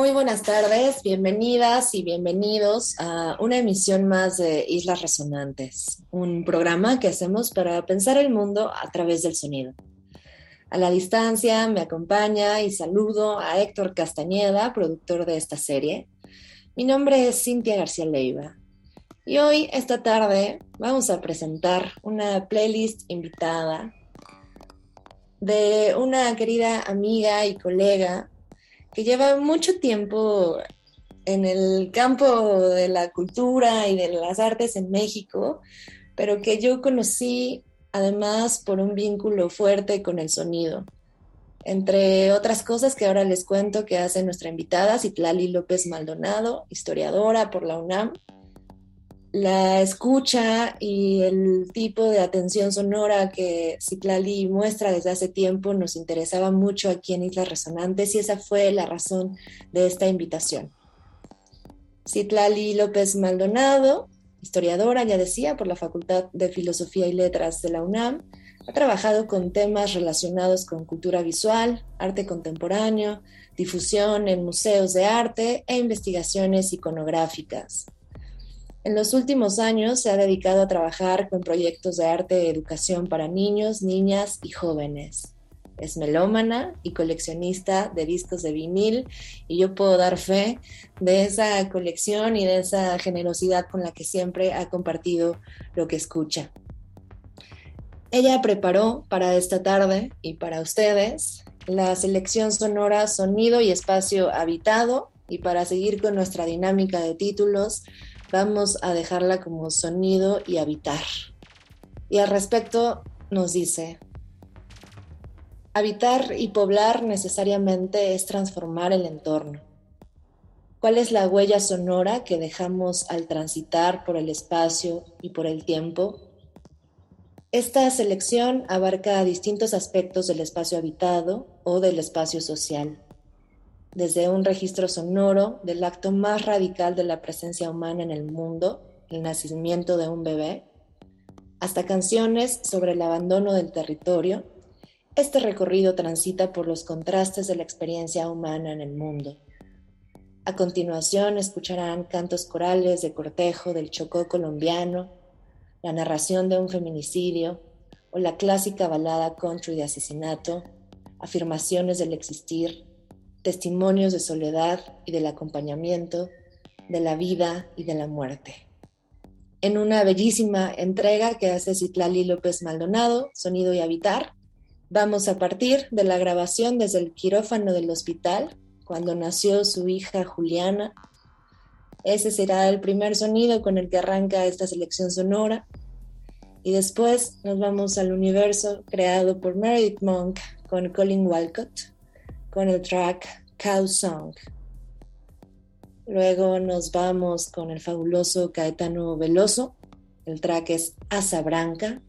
Muy buenas tardes, bienvenidas y bienvenidos a una emisión más de Islas Resonantes, un programa que hacemos para pensar el mundo a través del sonido. A la distancia me acompaña y saludo a Héctor Castañeda, productor de esta serie. Mi nombre es Cintia García Leiva y hoy, esta tarde, vamos a presentar una playlist invitada de una querida amiga y colega que lleva mucho tiempo en el campo de la cultura y de las artes en México, pero que yo conocí además por un vínculo fuerte con el sonido. Entre otras cosas que ahora les cuento que hace nuestra invitada, Citlali López Maldonado, historiadora por la UNAM, la escucha y el tipo de atención sonora que Citlali muestra desde hace tiempo nos interesaba mucho aquí en Islas Resonantes y esa fue la razón de esta invitación. Citlali López Maldonado, historiadora, ya decía, por la Facultad de Filosofía y Letras de la UNAM, ha trabajado con temas relacionados con cultura visual, arte contemporáneo, difusión en museos de arte e investigaciones iconográficas. En los últimos años se ha dedicado a trabajar con proyectos de arte y educación para niños, niñas y jóvenes. Es melómana y coleccionista de discos de vinil y yo puedo dar fe de esa colección y de esa generosidad con la que siempre ha compartido lo que escucha. Ella preparó para esta tarde y para ustedes la selección sonora Sonido y Espacio Habitado y para seguir con nuestra dinámica de títulos vamos a dejarla como sonido y habitar. Y al respecto nos dice, habitar y poblar necesariamente es transformar el entorno. ¿Cuál es la huella sonora que dejamos al transitar por el espacio y por el tiempo? Esta selección abarca distintos aspectos del espacio habitado o del espacio social desde un registro sonoro del acto más radical de la presencia humana en el mundo, el nacimiento de un bebé, hasta canciones sobre el abandono del territorio, este recorrido transita por los contrastes de la experiencia humana en el mundo. A continuación escucharán cantos corales de cortejo del Chocó colombiano, la narración de un feminicidio o la clásica balada country de asesinato, afirmaciones del existir, testimonios de soledad y del acompañamiento, de la vida y de la muerte. En una bellísima entrega que hace Citlali López Maldonado, Sonido y Habitar, vamos a partir de la grabación desde el quirófano del hospital, cuando nació su hija Juliana. Ese será el primer sonido con el que arranca esta selección sonora. Y después nos vamos al universo creado por Meredith Monk con Colin Walcott con el track Cow Song. Luego nos vamos con el fabuloso Caetano Veloso. El track es Asa Branca.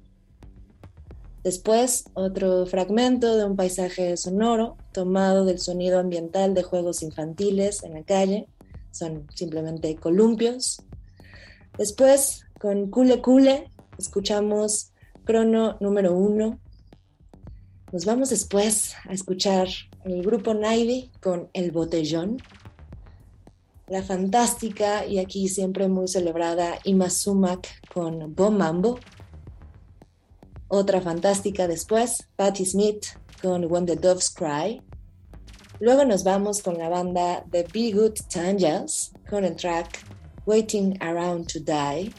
Después, otro fragmento de un paisaje sonoro tomado del sonido ambiental de juegos infantiles en la calle. Son simplemente columpios. Después, con Cule Cule, escuchamos crono número uno. Nos vamos después a escuchar el grupo Navy con El Botellón, la fantástica y aquí siempre muy celebrada Ima Sumac con Bomambo, otra fantástica después, Patti Smith con When the Doves Cry. Luego nos vamos con la banda The Be Good Tangels con el track Waiting Around to Die.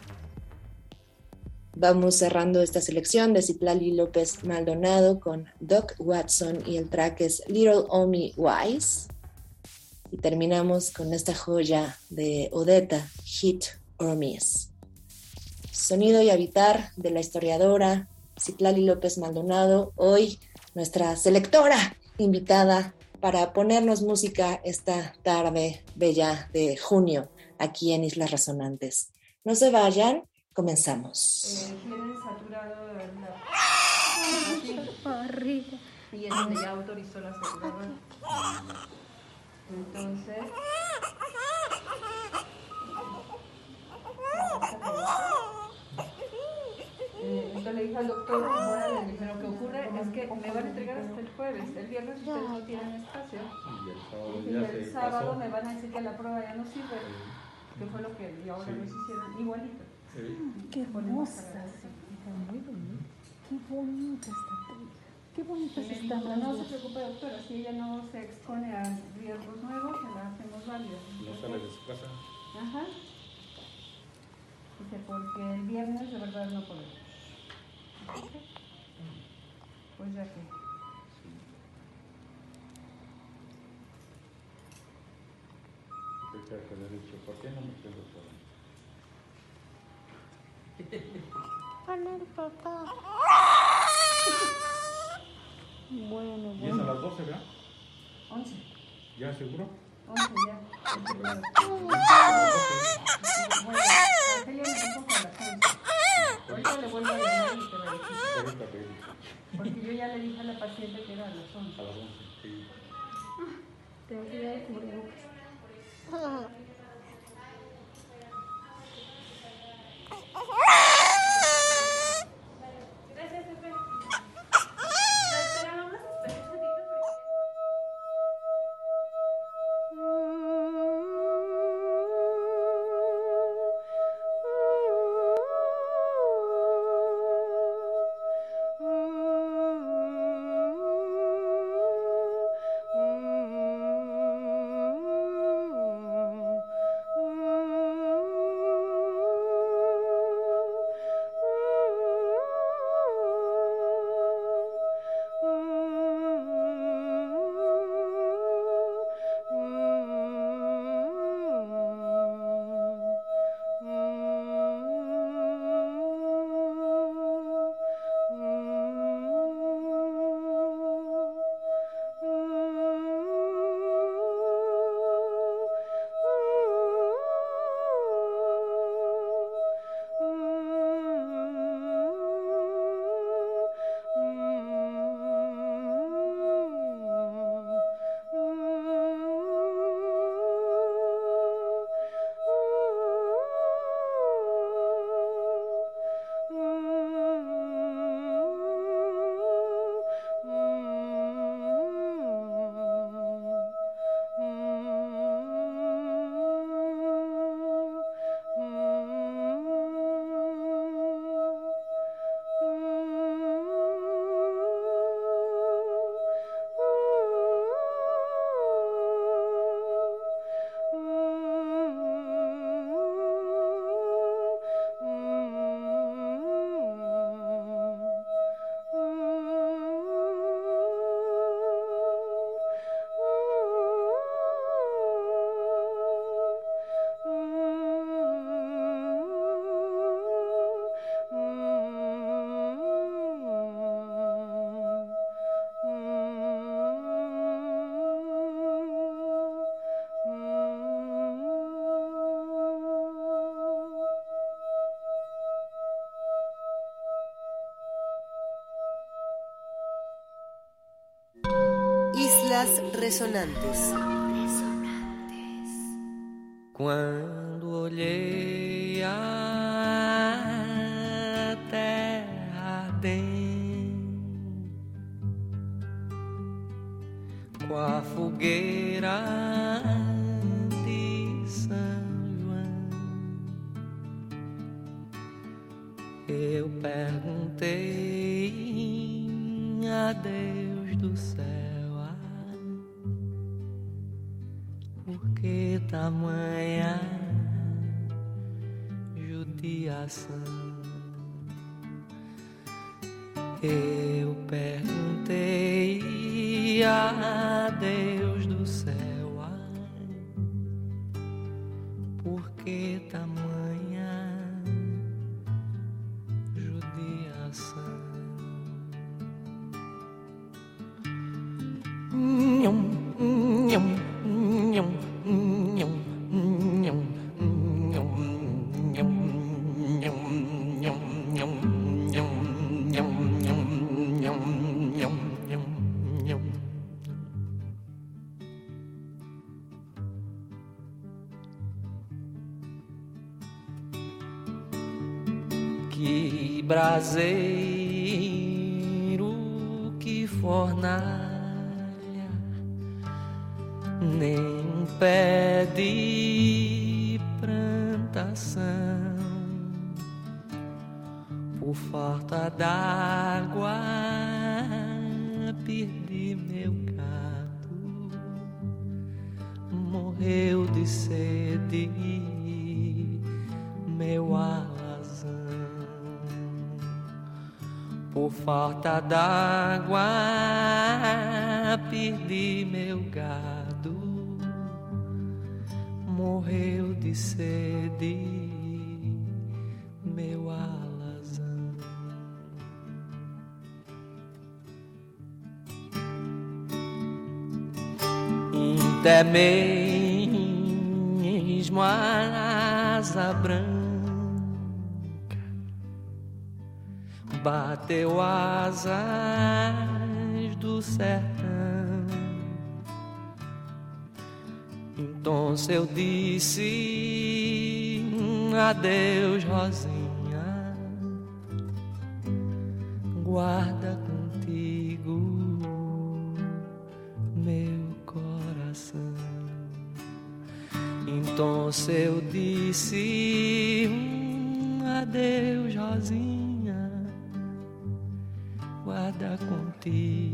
Vamos cerrando esta selección de Citlali López Maldonado con Doc Watson y el track es Little Omi Wise. Y terminamos con esta joya de Odetta, Hit or Miss. Sonido y habitar de la historiadora Citlali López Maldonado, hoy nuestra selectora invitada para ponernos música esta tarde bella de junio aquí en Islas Resonantes. No se vayan, comenzamos. Eh, tienen saturado la... Arriba. Y es donde ya autorizó la saturadora. Entonces... Eh, entonces le dije al doctor Morales, le dije, lo que ocurre es que me van a entregar hasta el jueves, el viernes ustedes no tienen espacio. Y el sábado, me van a decir que la prueba ya no sirve, que fue lo que y ahora nos hicieron igualito. Qué hermosa, muy bonita. Qué bonita está Qué bonita está. No se preocupe, doctora, si ella no se expone a riesgos nuevos, se la hacemos válida. No sale de su casa. Ajá. Dice, porque el viernes de verdad no podemos. Pues ya que. Creo que le he dicho, ¿por qué no me quedo solo? Hola, papá. Bueno, ¿Y es a bueno. las 12, verdad? 11. ¿Ya seguro? 11 ya. Bueno, Celia me dijo que a las 11. Ahorita le vuelvo a llamar y te. Ahorita te digo. Porque yo ya le dije a la paciente que era a las 11. A las 11, sí. Tengo que ir a cubrebocas. Oh, oh, oh. Islas Resonantes. Quando olhei a terra ardente com a fogueira de São João, eu perguntei a Deus do céu. Que tamanha judiação? Eu perguntei a Deus por falta d'água perdi meu gado. Morreu de sede meu alazão. Até mesmo a asa branca bateu asas do sertão. Então eu disse adeus, Rosinha, guarda contigo meu coração. Então eu disse adeus, Rosinha, 的。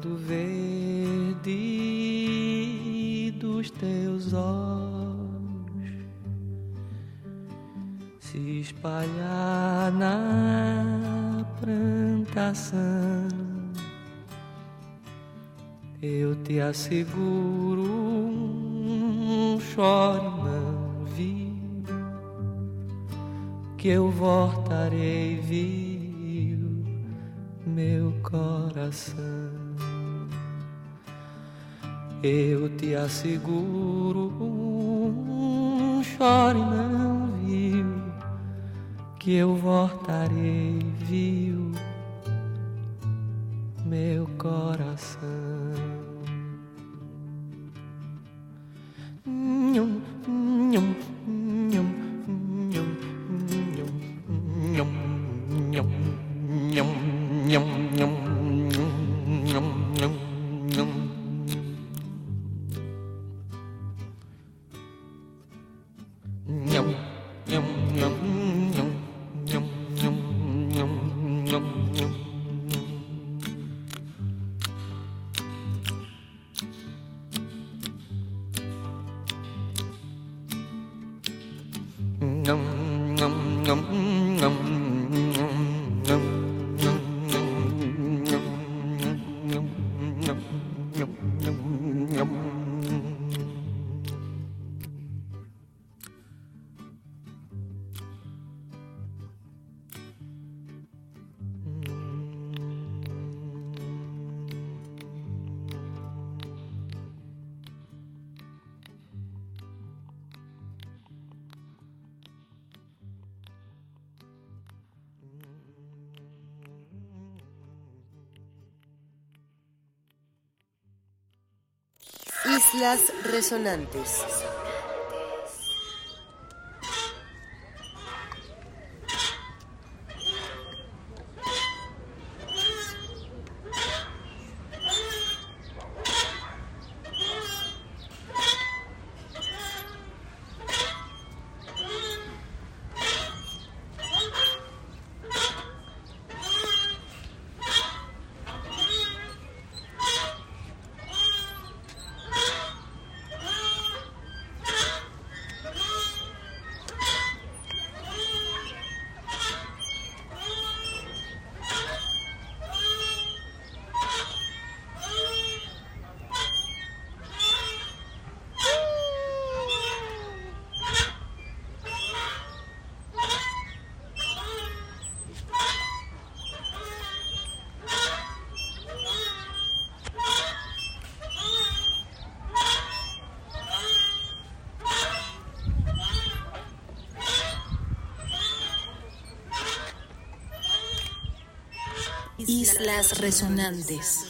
Quando verde dos teus olhos se espalhar na plantação, eu te asseguro, um chore não que eu voltarei vivo meu coração. Eu te asseguro, um chore não viu, que eu voltarei viu hum, hum. Islas Resonantes. Islas Resonantes.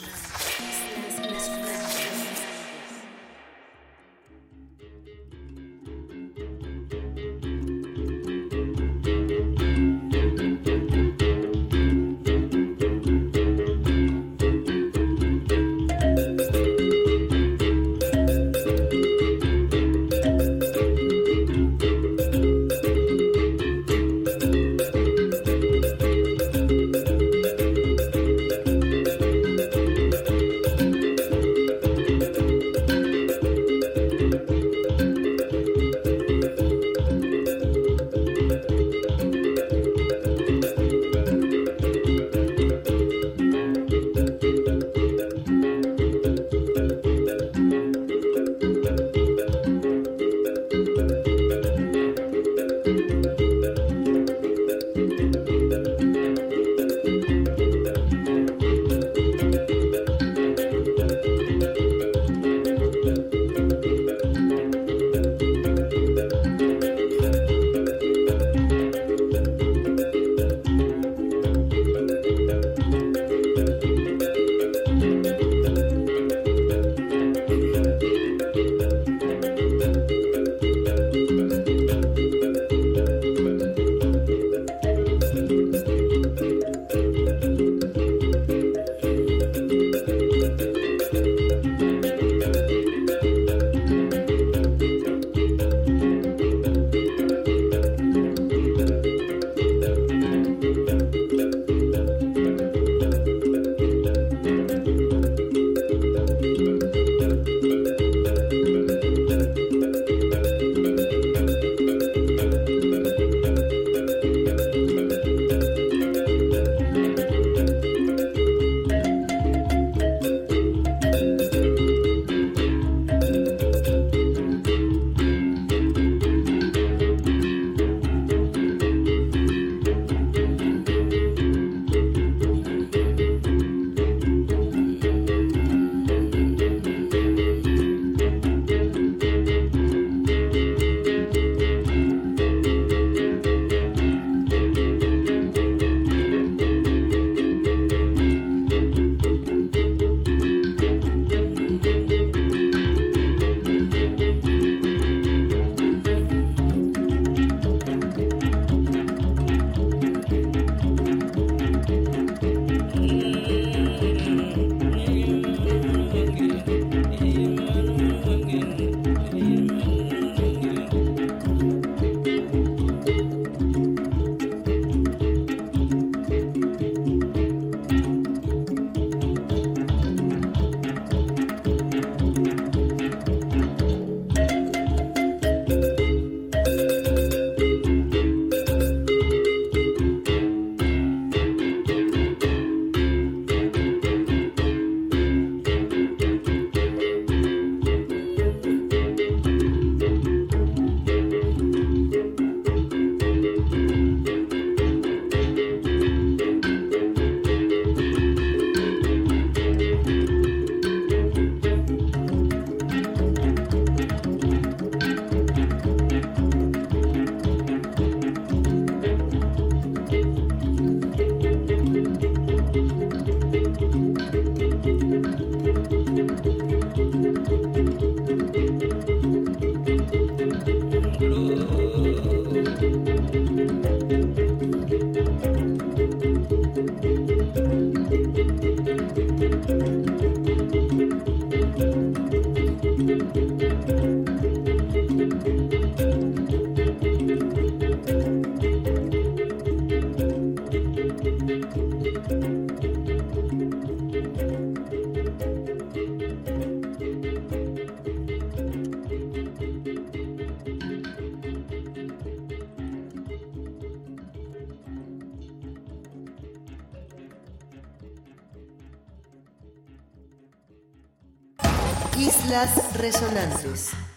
Islas Resonantes.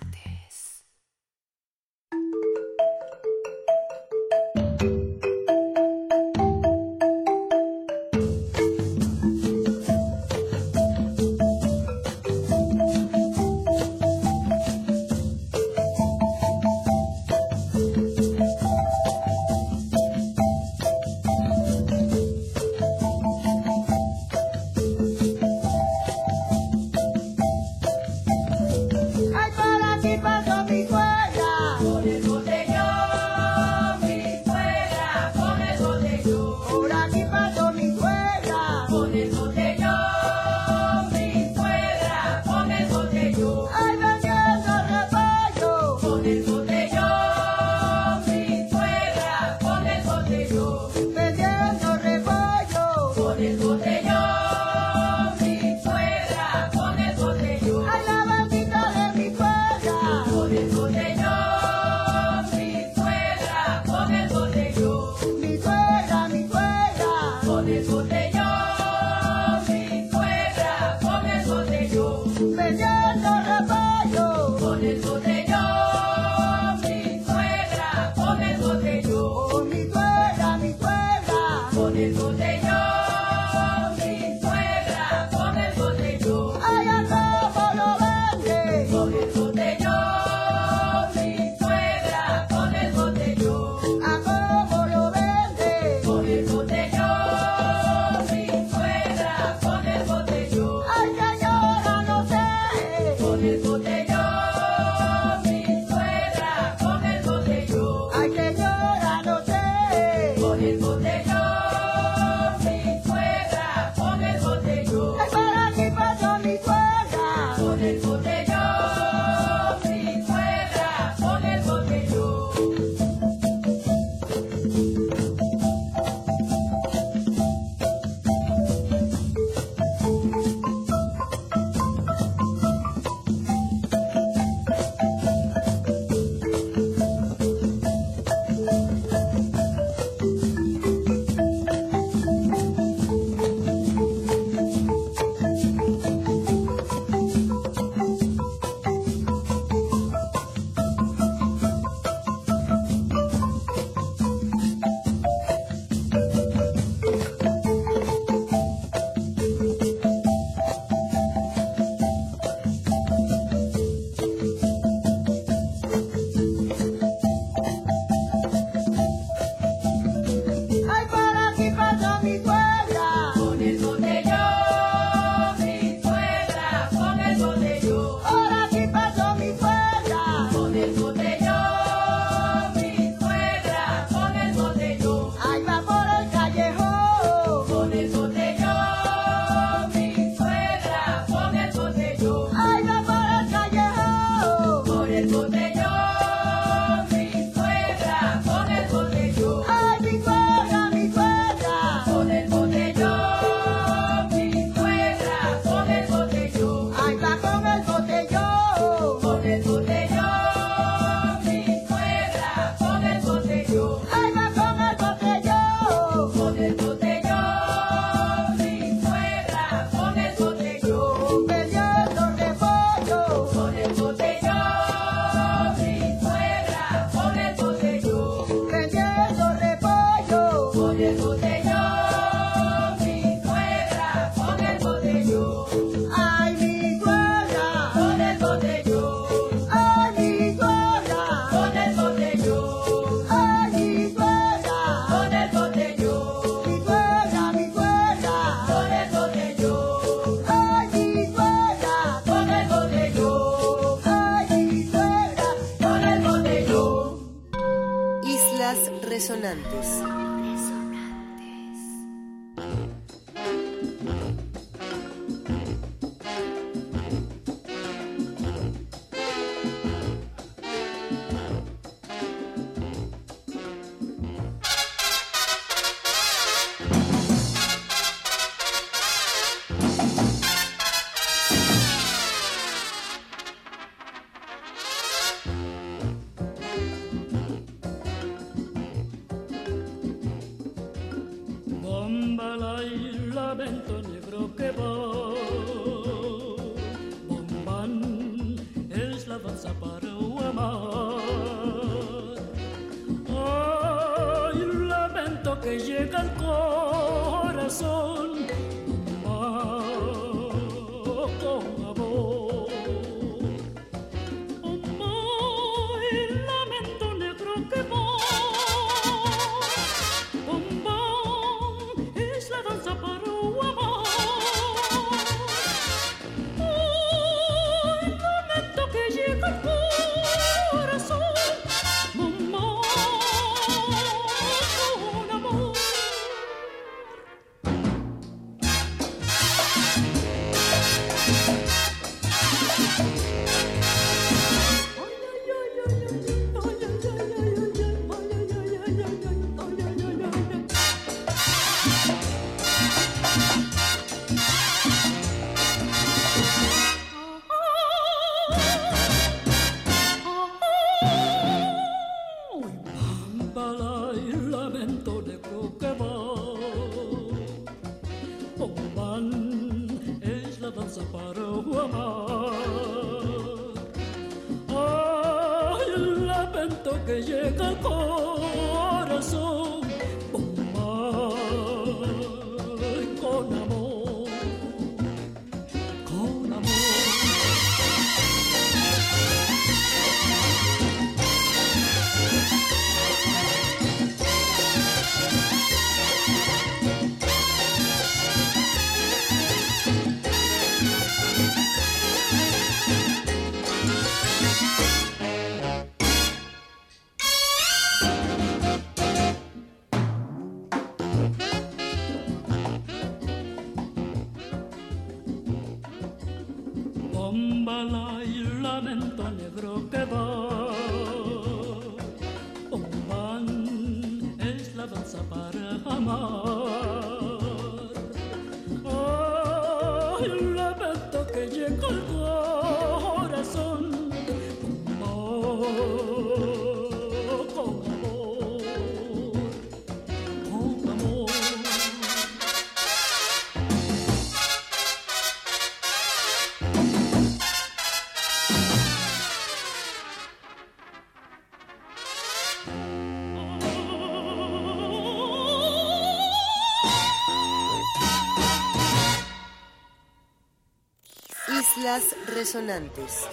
Islas Resonantes.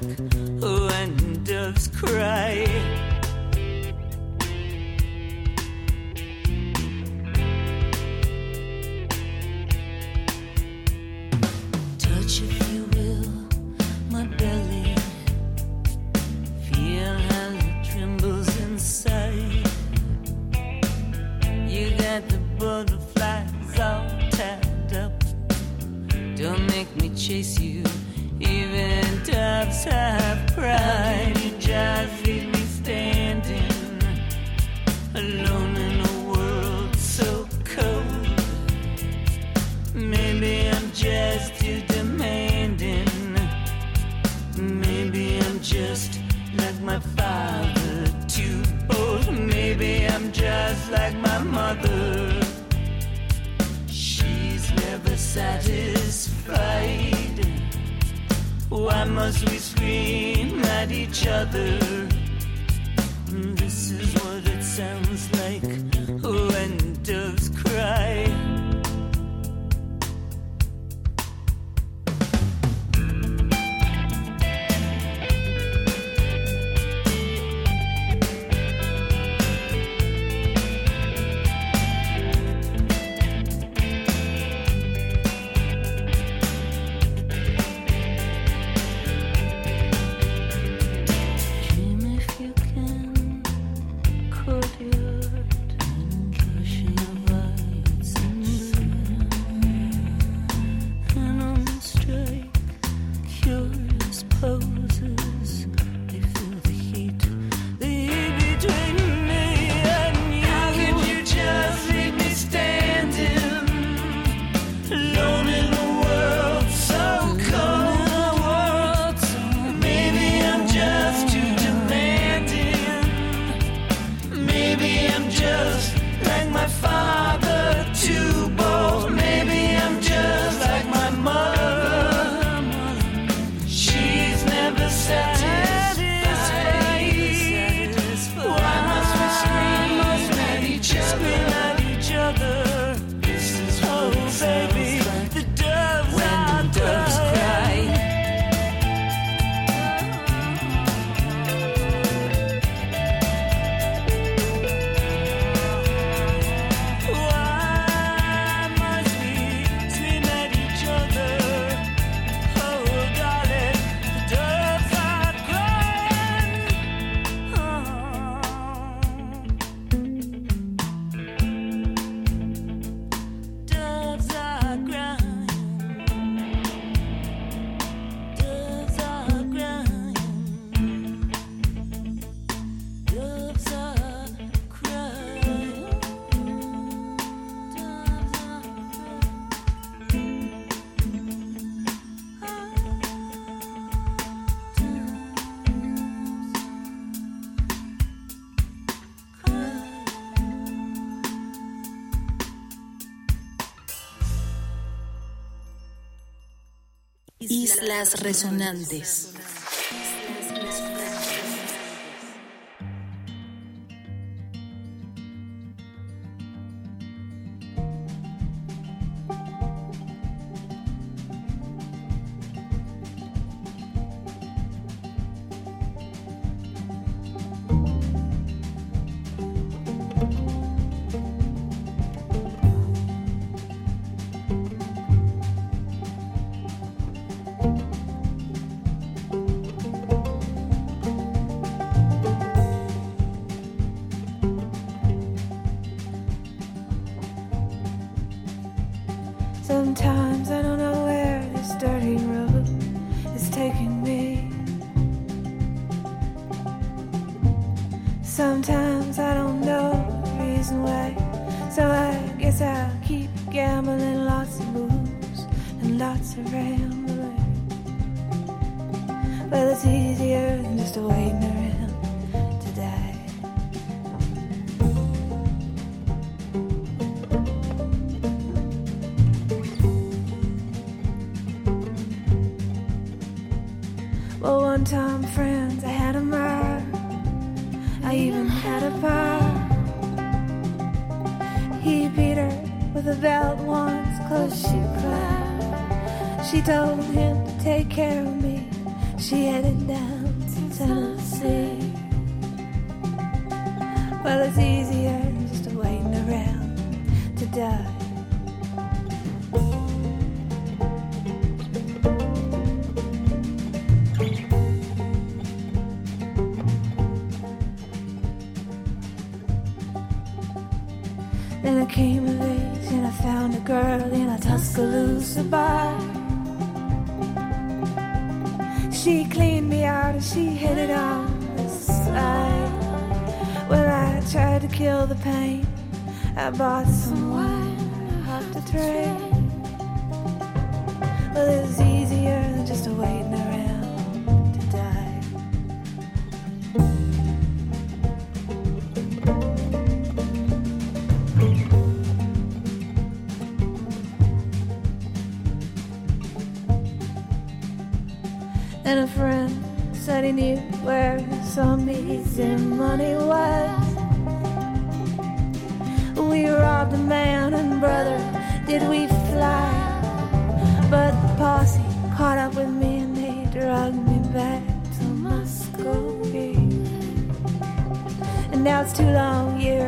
When doves cry. Islas Resonantes. time friends, I had a mirror, I even had a bar. He beat her with a belt once, close she cried. She told him to take care of me, she headed down to Tennessee. Well, it's easier just waiting around to die. champagne. I bought some wine off the train. Well, it was easier than just waiting around to die. And a friend said he knew where some easy money was. clouds too long, you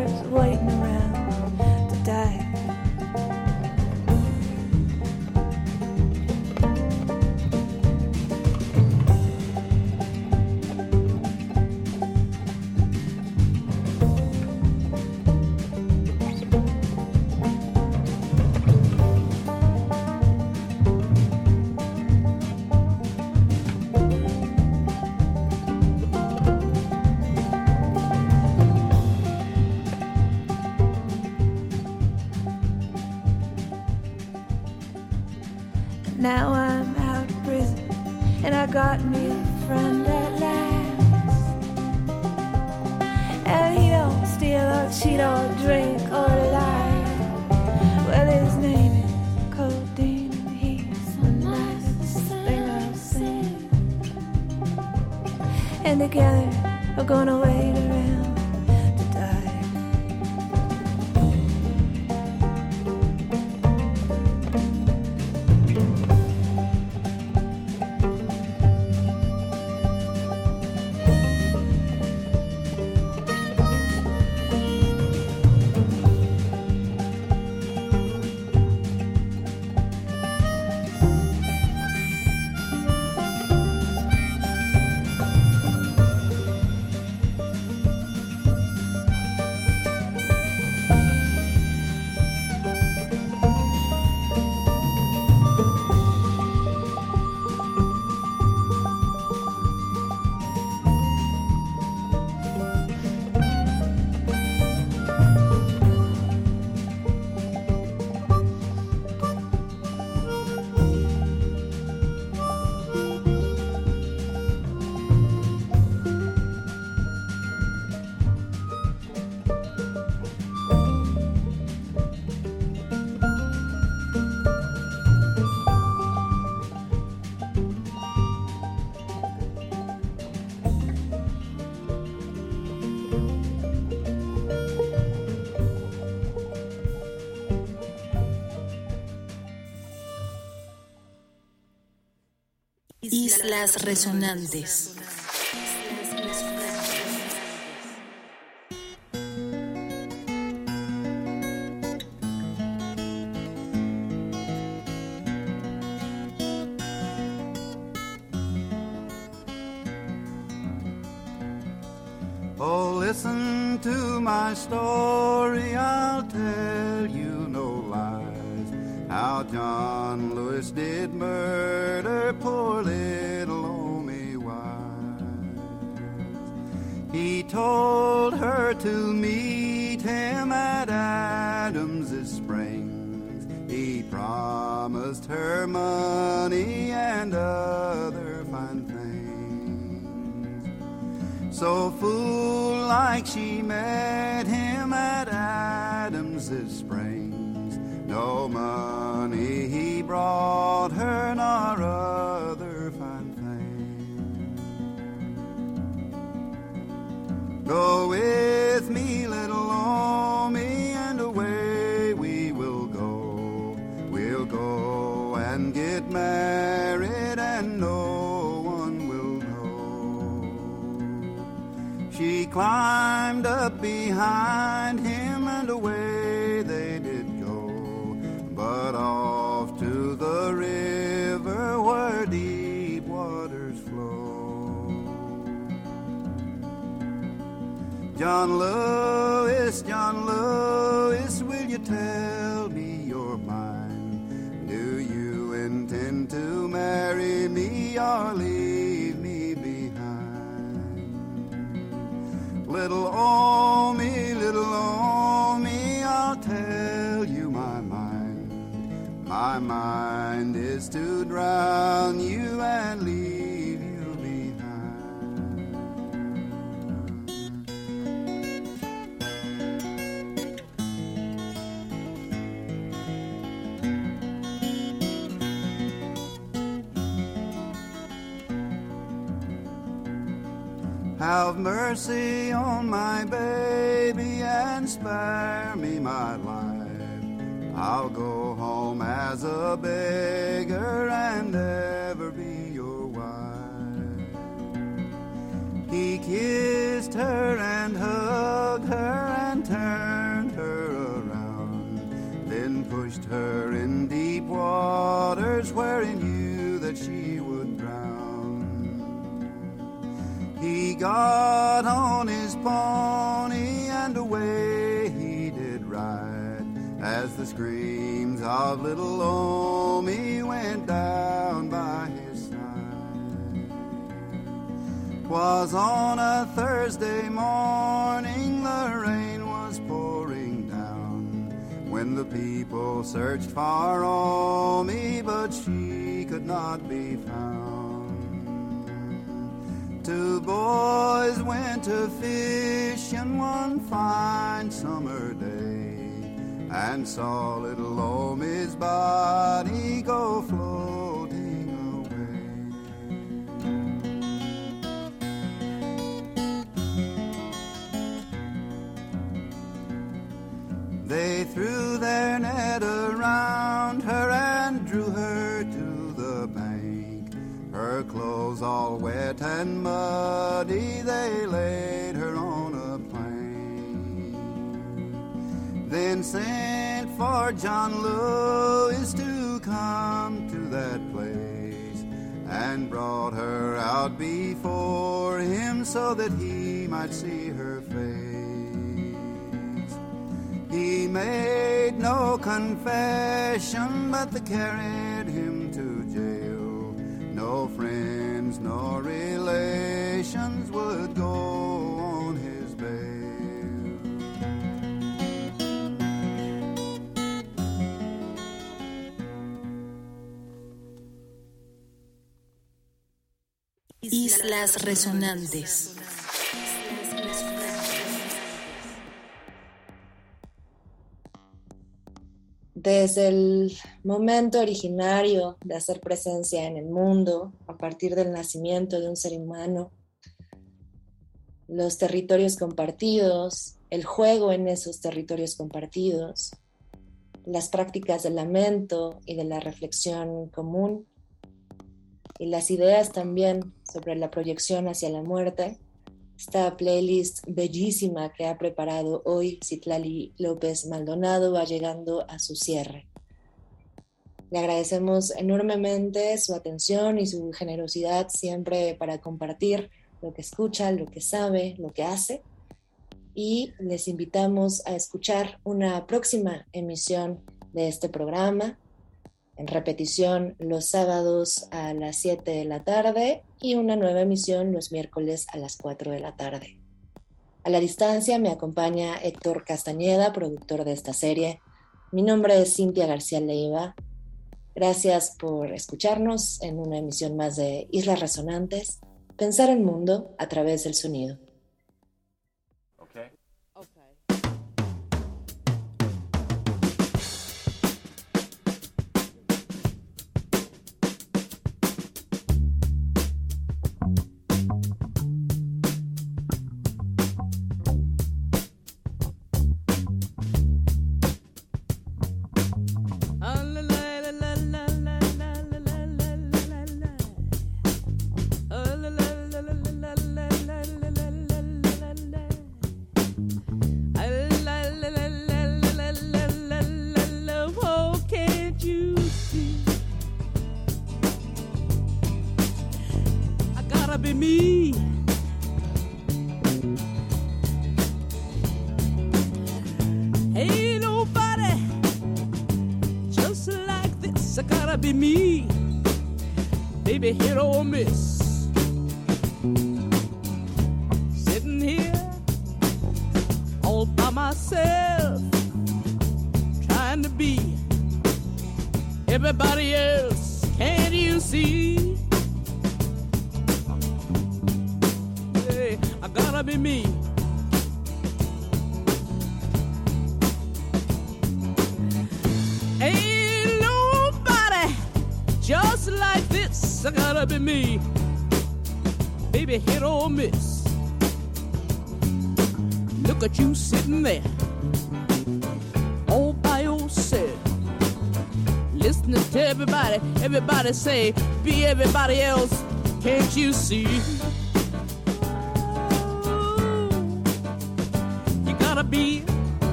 Resonantes. Adams's Springs. He promised her money and other fine things. So fool like she met him at Adams's Springs. No money he brought her nor other fine things. Go with climbed up behind him, and away they did go. But off to the river where deep waters flow. John Lewis, John Lewis, will you tell me your mind? Do you intend to marry me or Little me, little Omi, I'll tell you my mind. My mind is to drown you and leave Have mercy on my baby and spare me my life. I'll go home as a beggar and ever be your wife. He kissed her and hugged her and turned her around, then pushed her in deep waters where got on his pony and away he did ride as the screams of little Omi went down by his side. Was on a Thursday morning, the rain was pouring down when the people searched for Omi, but she could not be found. Two boys went to fishing one fine summer day and saw little Omi's body go floating away. They threw their net around her clothes all wet and muddy, they laid her on a plank. Then sent for John Lewis to come to that place and brought her out before him so that he might see her face. He made no confession, but they carried him to jail. No friends nor relations would go on his bail. Islas Resonantes. Desde el momento originario de hacer presencia en el mundo, a partir del nacimiento de un ser humano, los territorios compartidos, el juego en esos territorios compartidos, las prácticas del lamento y de la reflexión común, y las ideas también sobre la proyección hacia la muerte, esta playlist bellísima que ha preparado hoy Citlali López Maldonado va llegando a su cierre. Le agradecemos enormemente su atención y su generosidad siempre para compartir lo que escucha, lo que sabe, lo que hace. Y les invitamos a escuchar una próxima emisión de este programa en repetición los sábados a las 7 de la tarde y una nueva emisión los miércoles a las 4 de la tarde. A la distancia me acompaña Héctor Castañeda, productor de esta serie. Mi nombre es Cintia García Leiva. Gracias por escucharnos en una emisión más de Islas Resonantes, pensar el mundo a través del sonido. Everybody else. Can't you see? Hey, I gotta be me. Ain't nobody just like this. I gotta be me. Baby, hit or miss. Look at you sitting there, Listening to everybody, everybody say, be everybody else. Can't you see?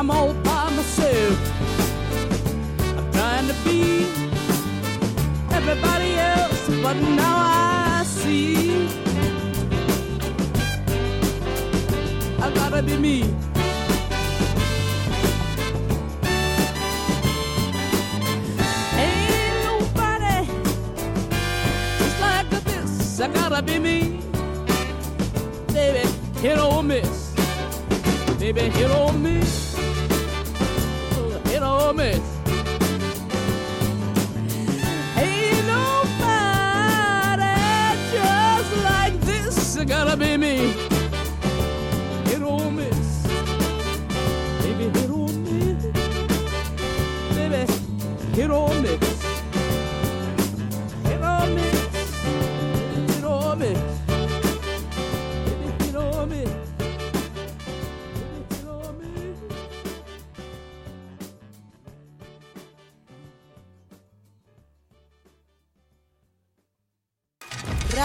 I'm all by myself. I'm trying to be everybody else, but now I see. I gotta be me. I gotta be me. Baby, hit or miss. Baby, hit or miss. Miss. Ain't nobody just like this. Gotta be me. Hit or miss. Baby, hit or miss. Baby, hit or miss.